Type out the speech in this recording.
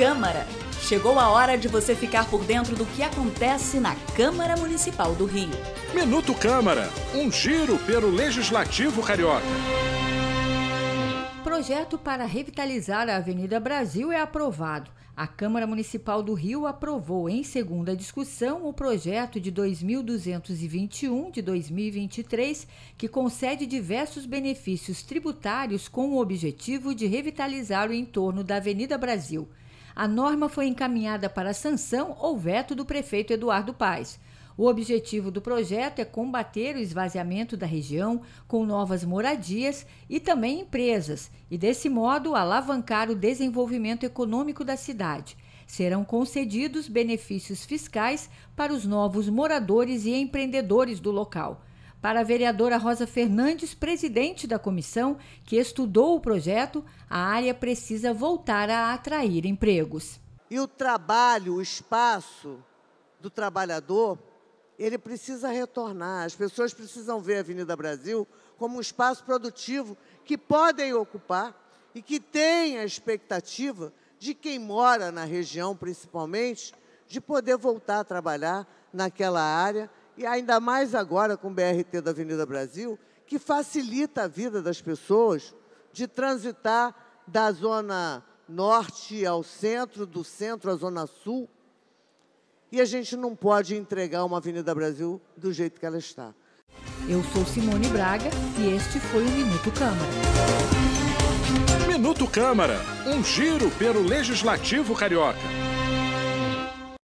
Câmara. Chegou a hora de você ficar por dentro do que acontece na Câmara Municipal do Rio. Minuto Câmara, um giro pelo Legislativo Carioca. Projeto para revitalizar a Avenida Brasil é aprovado. A Câmara Municipal do Rio aprovou em segunda discussão o projeto de 2221 de 2023, que concede diversos benefícios tributários com o objetivo de revitalizar o entorno da Avenida Brasil. A norma foi encaminhada para sanção ou veto do prefeito Eduardo Paes. O objetivo do projeto é combater o esvaziamento da região com novas moradias e também empresas, e desse modo alavancar o desenvolvimento econômico da cidade. Serão concedidos benefícios fiscais para os novos moradores e empreendedores do local. Para a vereadora Rosa Fernandes, presidente da comissão que estudou o projeto, a área precisa voltar a atrair empregos. E o trabalho, o espaço do trabalhador ele precisa retornar. As pessoas precisam ver a Avenida Brasil como um espaço produtivo que podem ocupar e que tem a expectativa de quem mora na região, principalmente, de poder voltar a trabalhar naquela área e ainda mais agora com o BRT da Avenida Brasil, que facilita a vida das pessoas de transitar da zona norte ao centro, do centro à zona sul, e a gente não pode entregar uma Avenida Brasil do jeito que ela está. Eu sou Simone Braga e este foi o Minuto Câmara. Minuto Câmara, um giro pelo Legislativo Carioca.